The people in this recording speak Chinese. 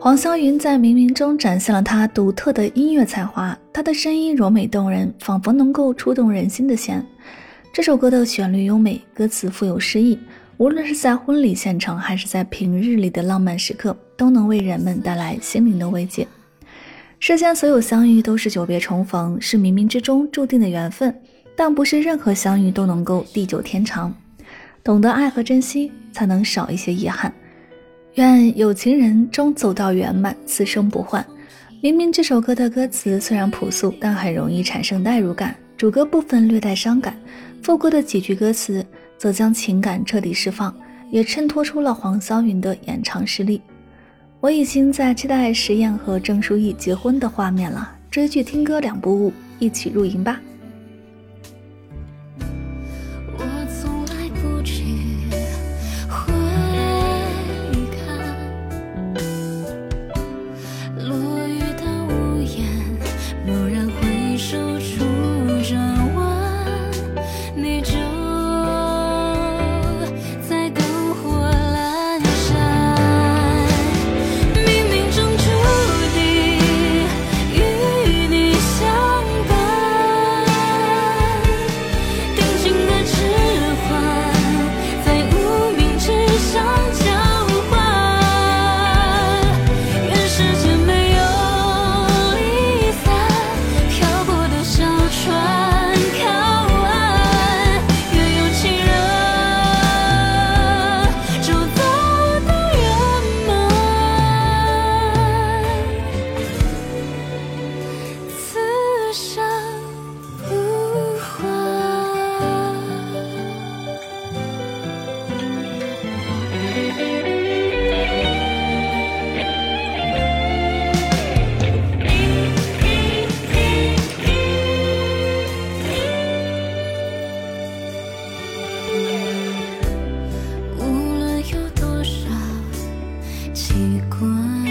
黄霄云在冥冥中展现了他独特的音乐才华，他的声音柔美动人，仿佛能够触动人心的弦。这首歌的旋律优美，歌词富有诗意，无论是在婚礼现场，还是在平日里的浪漫时刻，都能为人们带来心灵的慰藉。世间所有相遇都是久别重逢，是冥冥之中注定的缘分，但不是任何相遇都能够地久天长。懂得爱和珍惜，才能少一些遗憾。愿有情人终走到圆满，此生不换。明明这首歌的歌词虽然朴素，但很容易产生代入感。主歌部分略带伤感，副歌的几句歌词则将情感彻底释放，也衬托出了黄霄云的演唱实力。我已经在期待石燕和郑书意结婚的画面了。追剧听歌两不误，一起入营吧。习惯。